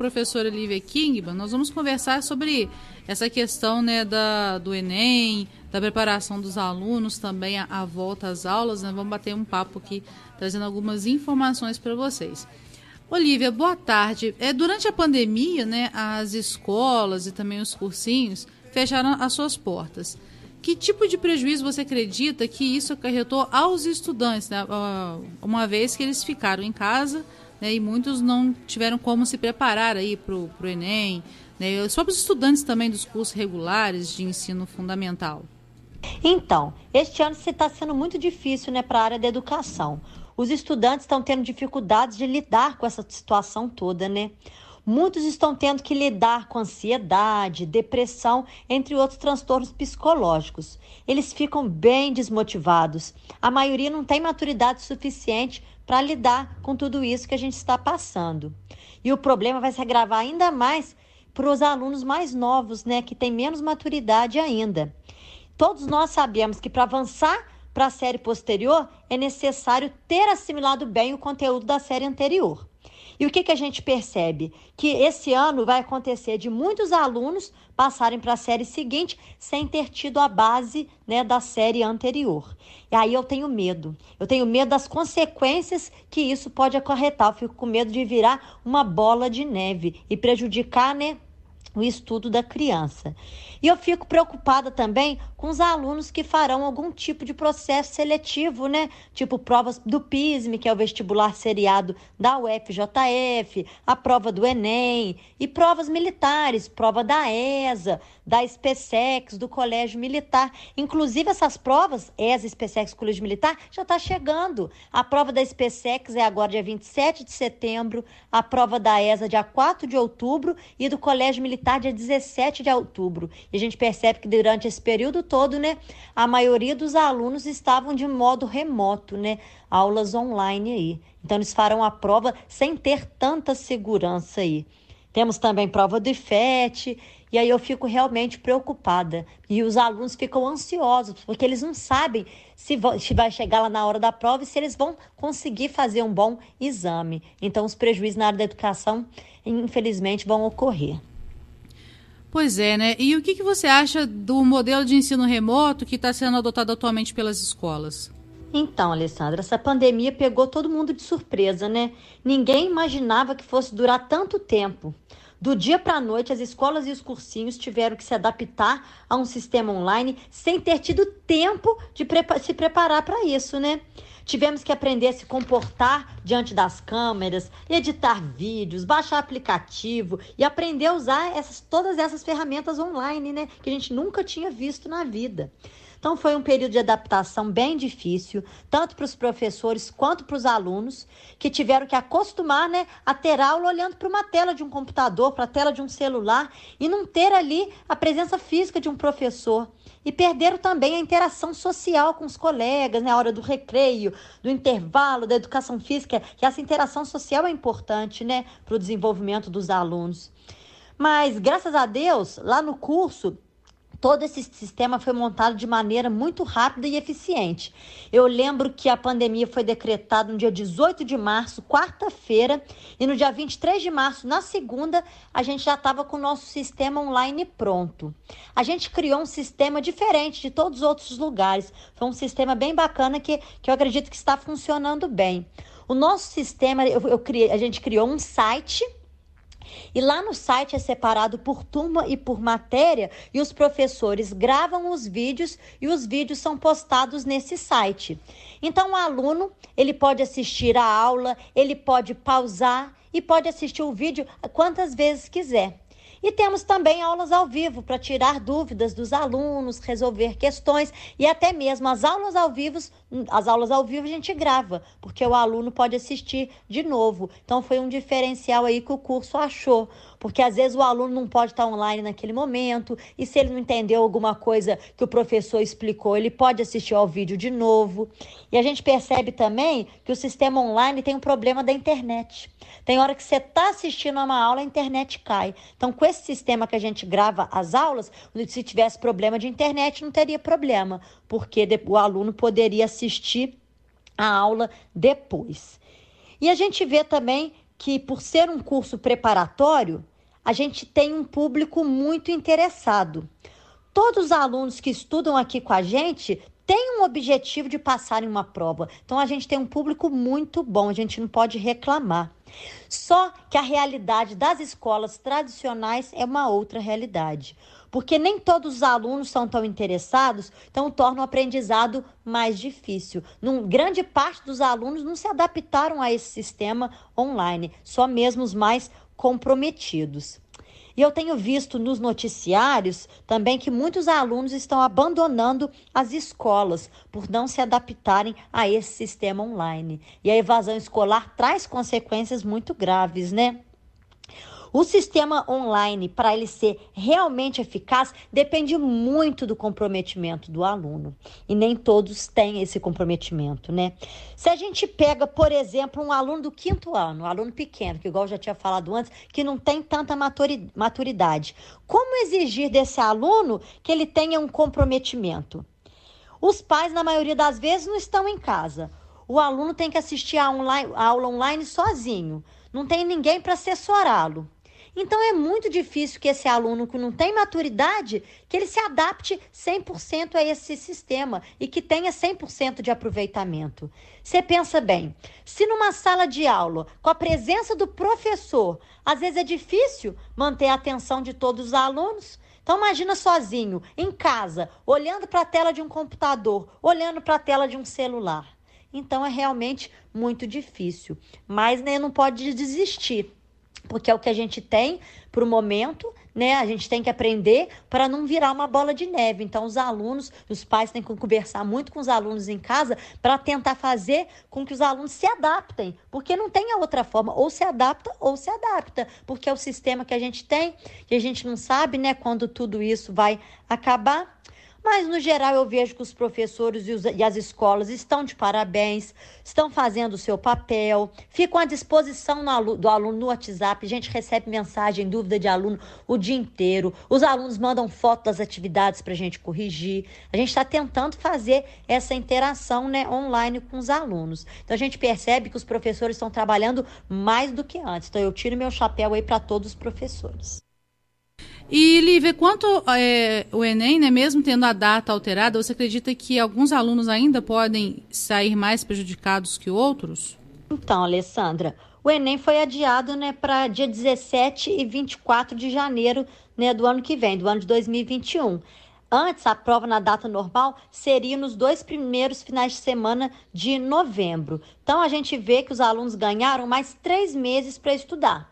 professora Lívia Kingman, nós vamos conversar sobre essa questão né, da, do Enem, da preparação dos alunos, também a, a volta às aulas. Né? Vamos bater um papo aqui, trazendo algumas informações para vocês. Olivia, boa tarde. É, durante a pandemia, né, as escolas e também os cursinhos fecharam as suas portas. Que tipo de prejuízo você acredita que isso acarretou aos estudantes, né, uma vez que eles ficaram em casa né, e muitos não tiveram como se preparar aí para o Enem, né, os estudantes também dos cursos regulares de ensino fundamental? Então, este ano está sendo muito difícil né, para a área da educação. Os estudantes estão tendo dificuldades de lidar com essa situação toda, né? Muitos estão tendo que lidar com ansiedade, depressão, entre outros transtornos psicológicos. Eles ficam bem desmotivados. A maioria não tem maturidade suficiente para lidar com tudo isso que a gente está passando. E o problema vai se agravar ainda mais para os alunos mais novos, né, que têm menos maturidade ainda. Todos nós sabemos que para avançar para a série posterior, é necessário ter assimilado bem o conteúdo da série anterior. E o que, que a gente percebe? Que esse ano vai acontecer de muitos alunos passarem para a série seguinte sem ter tido a base né, da série anterior. E aí eu tenho medo. Eu tenho medo das consequências que isso pode acarretar. Eu fico com medo de virar uma bola de neve e prejudicar né, o estudo da criança. E eu fico preocupada também com os alunos que farão algum tipo de processo seletivo, né? Tipo provas do PISM, que é o vestibular seriado da UFJF, a prova do Enem e provas militares, prova da ESA, da SPSEX, do Colégio Militar. Inclusive essas provas, ESA, SPSEX, Colégio Militar, já está chegando. A prova da SPSEX é agora dia 27 de setembro, a prova da ESA dia 4 de outubro e do Colégio Militar dia 17 de outubro. E a gente percebe que durante esse período todo, né, a maioria dos alunos estavam de modo remoto, né, aulas online aí. Então eles farão a prova sem ter tanta segurança aí. Temos também prova do IFET, e aí eu fico realmente preocupada. E os alunos ficam ansiosos, porque eles não sabem se, se vai chegar lá na hora da prova e se eles vão conseguir fazer um bom exame. Então, os prejuízos na área da educação, infelizmente, vão ocorrer. Pois é, né? E o que, que você acha do modelo de ensino remoto que está sendo adotado atualmente pelas escolas? Então, Alessandra, essa pandemia pegou todo mundo de surpresa, né? Ninguém imaginava que fosse durar tanto tempo. Do dia para a noite, as escolas e os cursinhos tiveram que se adaptar a um sistema online sem ter tido tempo de se preparar para isso, né? Tivemos que aprender a se comportar diante das câmeras, editar vídeos, baixar aplicativo e aprender a usar essas, todas essas ferramentas online, né? Que a gente nunca tinha visto na vida. Então foi um período de adaptação bem difícil, tanto para os professores quanto para os alunos, que tiveram que acostumar né, a ter aula olhando para uma tela de um computador, para a tela de um celular, e não ter ali a presença física de um professor. E perderam também a interação social com os colegas, na né, hora do recreio, do intervalo, da educação física, que essa interação social é importante né, para o desenvolvimento dos alunos. Mas, graças a Deus, lá no curso, todo esse sistema foi montado de maneira muito rápida e eficiente. Eu lembro que a pandemia foi decretada no dia 18 de março, quarta-feira, e no dia 23 de março, na segunda, a gente já estava com o nosso sistema online pronto. A gente criou um sistema diferente de todos os outros lugares. Foi um sistema bem bacana que, que eu acredito que está funcionando bem. O nosso sistema, eu, eu criei, a gente criou um site e lá no site é separado por turma e por matéria, e os professores gravam os vídeos e os vídeos são postados nesse site. Então o aluno, ele pode assistir a aula, ele pode pausar e pode assistir o vídeo quantas vezes quiser. E temos também aulas ao vivo para tirar dúvidas dos alunos, resolver questões e até mesmo as aulas ao vivo, as aulas ao vivo a gente grava, porque o aluno pode assistir de novo. Então foi um diferencial aí que o curso achou porque às vezes o aluno não pode estar online naquele momento, e se ele não entendeu alguma coisa que o professor explicou, ele pode assistir ao vídeo de novo. E a gente percebe também que o sistema online tem um problema da internet. Tem hora que você está assistindo a uma aula, a internet cai. Então, com esse sistema que a gente grava as aulas, se tivesse problema de internet, não teria problema, porque o aluno poderia assistir a aula depois. E a gente vê também que, por ser um curso preparatório, a gente tem um público muito interessado. Todos os alunos que estudam aqui com a gente têm um objetivo de passar em uma prova. Então a gente tem um público muito bom, a gente não pode reclamar. Só que a realidade das escolas tradicionais é uma outra realidade. Porque nem todos os alunos são tão interessados, então torna o aprendizado mais difícil. Num, grande parte dos alunos não se adaptaram a esse sistema online, só mesmo os mais comprometidos. E eu tenho visto nos noticiários também que muitos alunos estão abandonando as escolas por não se adaptarem a esse sistema online. E a evasão escolar traz consequências muito graves, né? O sistema online, para ele ser realmente eficaz, depende muito do comprometimento do aluno. E nem todos têm esse comprometimento, né? Se a gente pega, por exemplo, um aluno do quinto ano, um aluno pequeno, que igual eu já tinha falado antes, que não tem tanta maturidade, como exigir desse aluno que ele tenha um comprometimento? Os pais, na maioria das vezes, não estão em casa. O aluno tem que assistir a, online, a aula online sozinho. Não tem ninguém para assessorá-lo. Então é muito difícil que esse aluno que não tem maturidade, que ele se adapte 100% a esse sistema e que tenha 100% de aproveitamento. Você pensa bem, se numa sala de aula, com a presença do professor, às vezes é difícil manter a atenção de todos os alunos, então imagina sozinho, em casa, olhando para a tela de um computador, olhando para a tela de um celular. Então é realmente muito difícil, mas né, não pode desistir porque é o que a gente tem para o momento, né? A gente tem que aprender para não virar uma bola de neve. Então, os alunos, os pais têm que conversar muito com os alunos em casa para tentar fazer com que os alunos se adaptem, porque não tem a outra forma, ou se adapta ou se adapta, porque é o sistema que a gente tem e a gente não sabe, né, quando tudo isso vai acabar. Mas, no geral, eu vejo que os professores e, os, e, as escolas estão de parabéns, estão fazendo o seu papel, ficam à disposição do aluno no WhatsApp. A gente recebe mensagem, dúvida de aluno o dia inteiro. Os alunos mandam foto das atividades para a gente corrigir. A gente está tentando fazer essa interação né, online com os alunos. Então, a gente percebe que os professores estão trabalhando mais do que antes. Então, eu tiro meu chapéu aí para todos os professores. E, Lívia, quanto é, o Enem, né, mesmo tendo a data alterada, você acredita que alguns alunos ainda podem sair mais prejudicados que outros? Então, Alessandra, o Enem foi adiado né, para dia 17 e 24 de janeiro né, do ano que vem, do ano de 2021. Antes, a prova na data normal seria nos dois primeiros finais de semana de novembro. Então, a gente vê que os alunos ganharam mais três meses para estudar.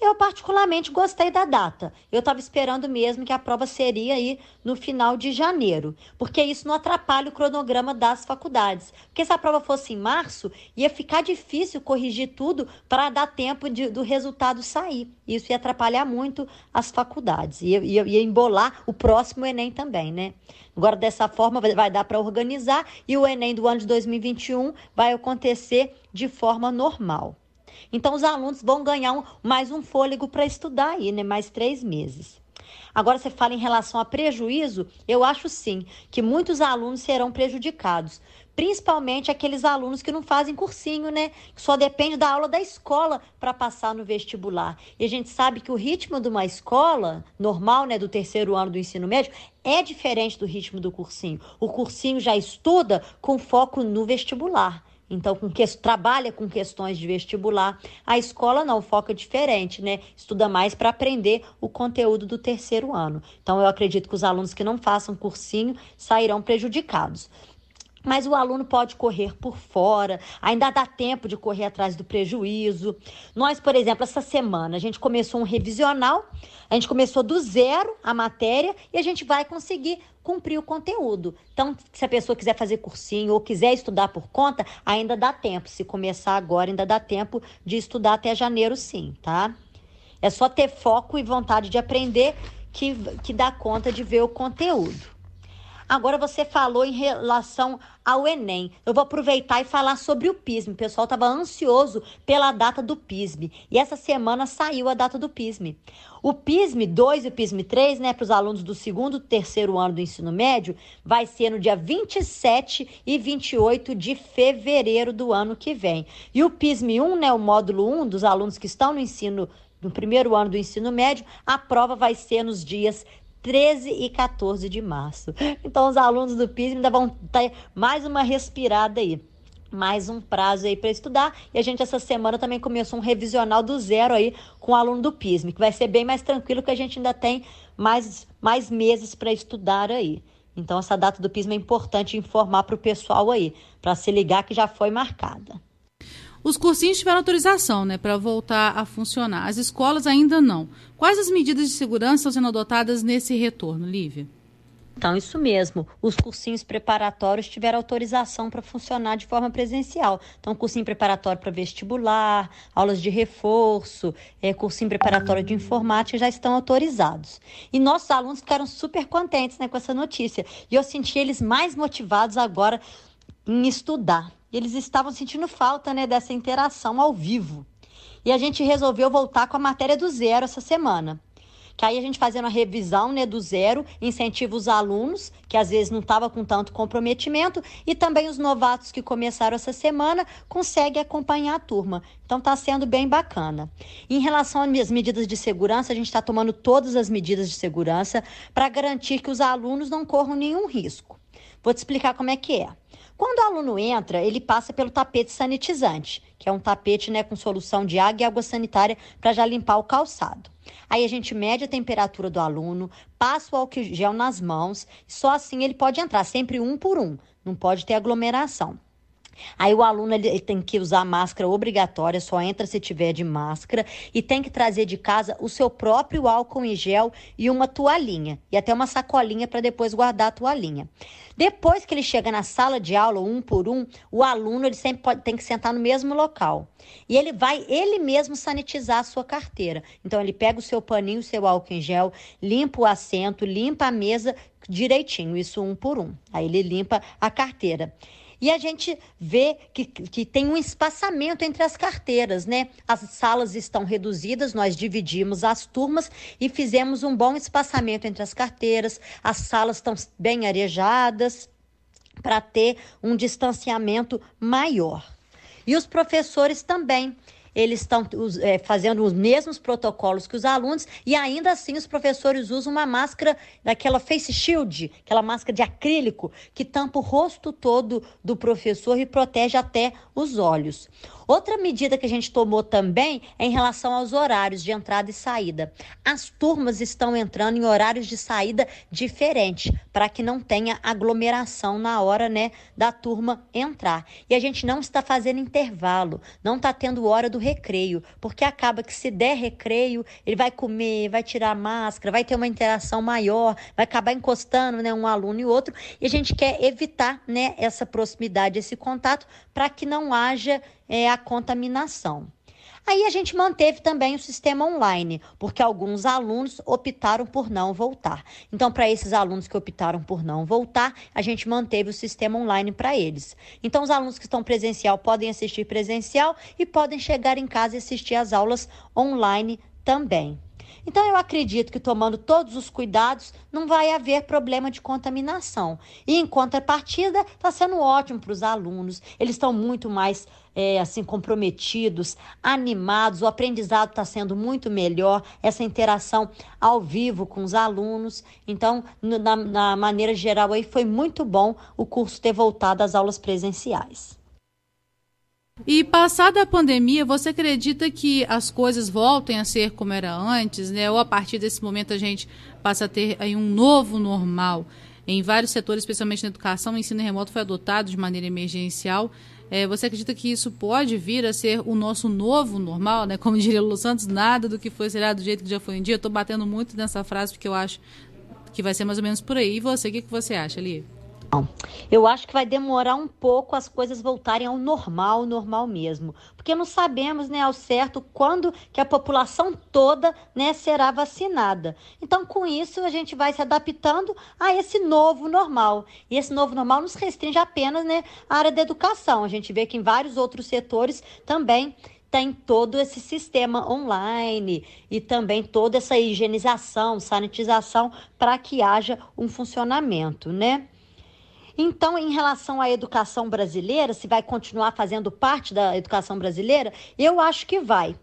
Eu particularmente gostei da data. Eu estava esperando mesmo que a prova seria aí no final de janeiro, porque isso não atrapalha o cronograma das faculdades. Porque se a prova fosse em março, ia ficar difícil corrigir tudo para dar tempo de, do resultado sair. Isso ia atrapalhar muito as faculdades, ia, ia, ia embolar o próximo Enem também, né? Agora, dessa forma, vai dar para organizar e o Enem do ano de 2021 vai acontecer de forma normal. Então, os alunos vão ganhar um, mais um fôlego para estudar aí, né? Mais três meses. Agora, você fala em relação a prejuízo, eu acho sim que muitos alunos serão prejudicados, principalmente aqueles alunos que não fazem cursinho, né? Que só depende da aula da escola para passar no vestibular. E a gente sabe que o ritmo de uma escola normal, né, do terceiro ano do ensino médio, é diferente do ritmo do cursinho. O cursinho já estuda com foco no vestibular. Então, com que, trabalha com questões de vestibular. A escola não, foca diferente, né? Estuda mais para aprender o conteúdo do terceiro ano. Então, eu acredito que os alunos que não façam cursinho sairão prejudicados. Mas o aluno pode correr por fora, ainda dá tempo de correr atrás do prejuízo. Nós, por exemplo, essa semana, a gente começou um revisional, a gente começou do zero a matéria e a gente vai conseguir cumprir o conteúdo. Então, se a pessoa quiser fazer cursinho ou quiser estudar por conta, ainda dá tempo. Se começar agora, ainda dá tempo de estudar até janeiro, sim, tá? É só ter foco e vontade de aprender que, que dá conta de ver o conteúdo. Agora você falou em relação ao Enem. Eu vou aproveitar e falar sobre o PISM. O pessoal estava ansioso pela data do PISM. E essa semana saiu a data do PISM. O PISM 2 e o PISM 3, né, para os alunos do segundo e terceiro ano do ensino médio, vai ser no dia 27 e 28 de fevereiro do ano que vem. E o PISM 1, né, o módulo 1 dos alunos que estão no ensino no primeiro ano do ensino médio, a prova vai ser nos dias 13 e 14 de março. Então, os alunos do PISM ainda vão ter mais uma respirada aí. Mais um prazo aí para estudar. E a gente, essa semana, também começou um revisional do zero aí com o aluno do PISM, que vai ser bem mais tranquilo, que a gente ainda tem mais, mais meses para estudar aí. Então, essa data do PISM é importante informar para o pessoal aí, para se ligar que já foi marcada. Os cursinhos tiveram autorização né, para voltar a funcionar. As escolas ainda não. Quais as medidas de segurança estão sendo adotadas nesse retorno, Lívia? Então, isso mesmo. Os cursinhos preparatórios tiveram autorização para funcionar de forma presencial. Então, cursinho preparatório para vestibular, aulas de reforço, é, cursinho preparatório de informática já estão autorizados. E nossos alunos ficaram super contentes né, com essa notícia. E eu senti eles mais motivados agora em estudar. E eles estavam sentindo falta né, dessa interação ao vivo. E a gente resolveu voltar com a matéria do zero essa semana. Que aí a gente fazendo a revisão né, do zero, incentiva os alunos, que às vezes não estavam com tanto comprometimento, e também os novatos que começaram essa semana conseguem acompanhar a turma. Então está sendo bem bacana. Em relação às medidas de segurança, a gente está tomando todas as medidas de segurança para garantir que os alunos não corram nenhum risco. Vou te explicar como é que é. Quando o aluno entra, ele passa pelo tapete sanitizante, que é um tapete né, com solução de água e água sanitária para já limpar o calçado. Aí a gente mede a temperatura do aluno, passa o álcool gel nas mãos, só assim ele pode entrar, sempre um por um, não pode ter aglomeração. Aí o aluno ele, tem que usar máscara obrigatória, só entra se tiver de máscara e tem que trazer de casa o seu próprio álcool em gel e uma toalhinha e até uma sacolinha para depois guardar a toalhinha. Depois que ele chega na sala de aula, um por um, o aluno ele sempre pode, tem que sentar no mesmo local. E ele vai ele mesmo sanitizar a sua carteira. Então ele pega o seu paninho, o seu álcool em gel, limpa o assento, limpa a mesa direitinho, isso um por um. Aí ele limpa a carteira. E a gente vê que, que tem um espaçamento entre as carteiras, né? As salas estão reduzidas, nós dividimos as turmas e fizemos um bom espaçamento entre as carteiras, as salas estão bem arejadas para ter um distanciamento maior. E os professores também eles estão é, fazendo os mesmos protocolos que os alunos e ainda assim os professores usam uma máscara daquela face shield, aquela máscara de acrílico que tampa o rosto todo do professor e protege até os olhos. Outra medida que a gente tomou também é em relação aos horários de entrada e saída. As turmas estão entrando em horários de saída diferentes, para que não tenha aglomeração na hora, né, da turma entrar. E a gente não está fazendo intervalo, não está tendo hora do recreio, porque acaba que se der recreio, ele vai comer, vai tirar a máscara, vai ter uma interação maior, vai acabar encostando, né, um aluno e outro, e a gente quer evitar, né, essa proximidade, esse contato, para que não haja é, a contaminação. Aí a gente manteve também o sistema online, porque alguns alunos optaram por não voltar. Então, para esses alunos que optaram por não voltar, a gente manteve o sistema online para eles. Então, os alunos que estão presencial podem assistir presencial e podem chegar em casa e assistir às aulas online também. Então, eu acredito que tomando todos os cuidados, não vai haver problema de contaminação. E, em contrapartida, está sendo ótimo para os alunos. Eles estão muito mais é, assim comprometidos, animados. O aprendizado está sendo muito melhor. Essa interação ao vivo com os alunos. Então, na, na maneira geral, aí foi muito bom o curso ter voltado às aulas presenciais. E passada a pandemia, você acredita que as coisas voltem a ser como era antes, né? Ou a partir desse momento a gente passa a ter aí um novo normal? Em vários setores, especialmente na educação, o ensino remoto foi adotado de maneira emergencial. É, você acredita que isso pode vir a ser o nosso novo normal, né? Como diria Lulu Santos, nada do que foi será do jeito que já foi um dia. Eu estou batendo muito nessa frase porque eu acho que vai ser mais ou menos por aí. E você, o que, que você acha, Lia? Eu acho que vai demorar um pouco as coisas voltarem ao normal, normal mesmo, porque não sabemos, né, ao certo quando que a população toda, né, será vacinada. Então, com isso, a gente vai se adaptando a esse novo normal. E esse novo normal nos restringe apenas, né, a área da educação. A gente vê que em vários outros setores também tem todo esse sistema online e também toda essa higienização, sanitização para que haja um funcionamento, né? Então, em relação à educação brasileira, se vai continuar fazendo parte da educação brasileira, eu acho que vai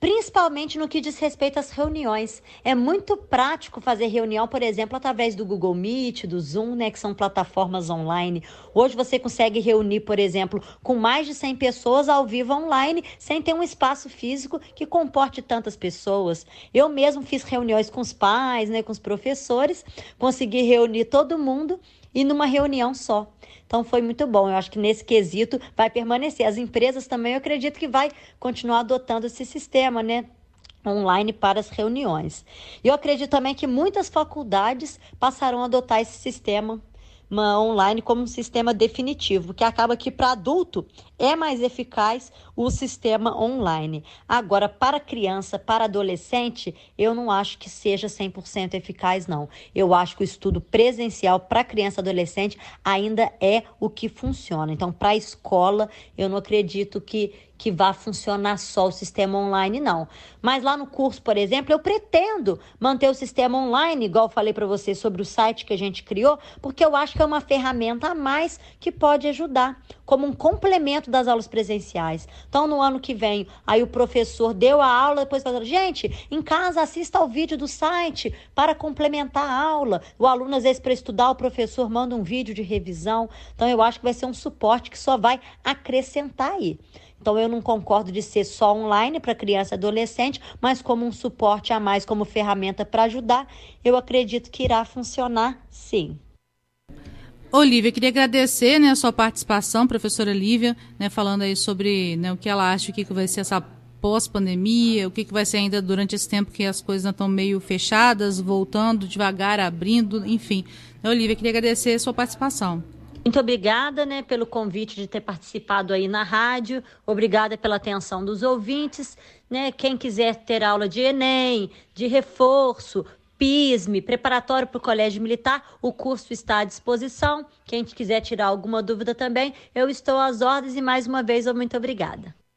principalmente no que diz respeito às reuniões. É muito prático fazer reunião, por exemplo, através do Google Meet, do Zoom, né, que são plataformas online. Hoje você consegue reunir, por exemplo, com mais de 100 pessoas ao vivo online, sem ter um espaço físico que comporte tantas pessoas. Eu mesmo fiz reuniões com os pais, né, com os professores, consegui reunir todo mundo e numa reunião só. Então foi muito bom. Eu acho que nesse quesito vai permanecer. As empresas também eu acredito que vai continuar adotando esse sistema, né? online para as reuniões. Eu acredito também que muitas faculdades passarão a adotar esse sistema online como um sistema definitivo, que acaba que para adulto é mais eficaz o sistema online. Agora, para criança, para adolescente, eu não acho que seja 100% eficaz, não. Eu acho que o estudo presencial para criança e adolescente ainda é o que funciona. Então, para a escola, eu não acredito que que vá funcionar só o sistema online, não. Mas lá no curso, por exemplo, eu pretendo manter o sistema online, igual falei para você sobre o site que a gente criou, porque eu acho que é uma ferramenta a mais que pode ajudar, como um complemento das aulas presenciais. Então, no ano que vem, aí o professor deu a aula, depois falou, gente, em casa assista ao vídeo do site para complementar a aula. O aluno, às vezes, para estudar, o professor manda um vídeo de revisão. Então, eu acho que vai ser um suporte que só vai acrescentar aí. Então, eu não concordo de ser só online para criança e adolescente, mas como um suporte a mais, como ferramenta para ajudar, eu acredito que irá funcionar sim. Olivia, queria agradecer né, a sua participação, professora Lívia, né, falando aí sobre né, o que ela acha que vai ser essa pós-pandemia, o que, que vai ser ainda durante esse tempo que as coisas estão meio fechadas, voltando devagar, abrindo, enfim. Olivia, queria agradecer a sua participação. Muito obrigada, né, pelo convite de ter participado aí na rádio. Obrigada pela atenção dos ouvintes, né? Quem quiser ter aula de ENEM, de reforço, PISME, preparatório para o Colégio Militar, o curso está à disposição. Quem quiser tirar alguma dúvida também, eu estou às ordens e mais uma vez, muito obrigada.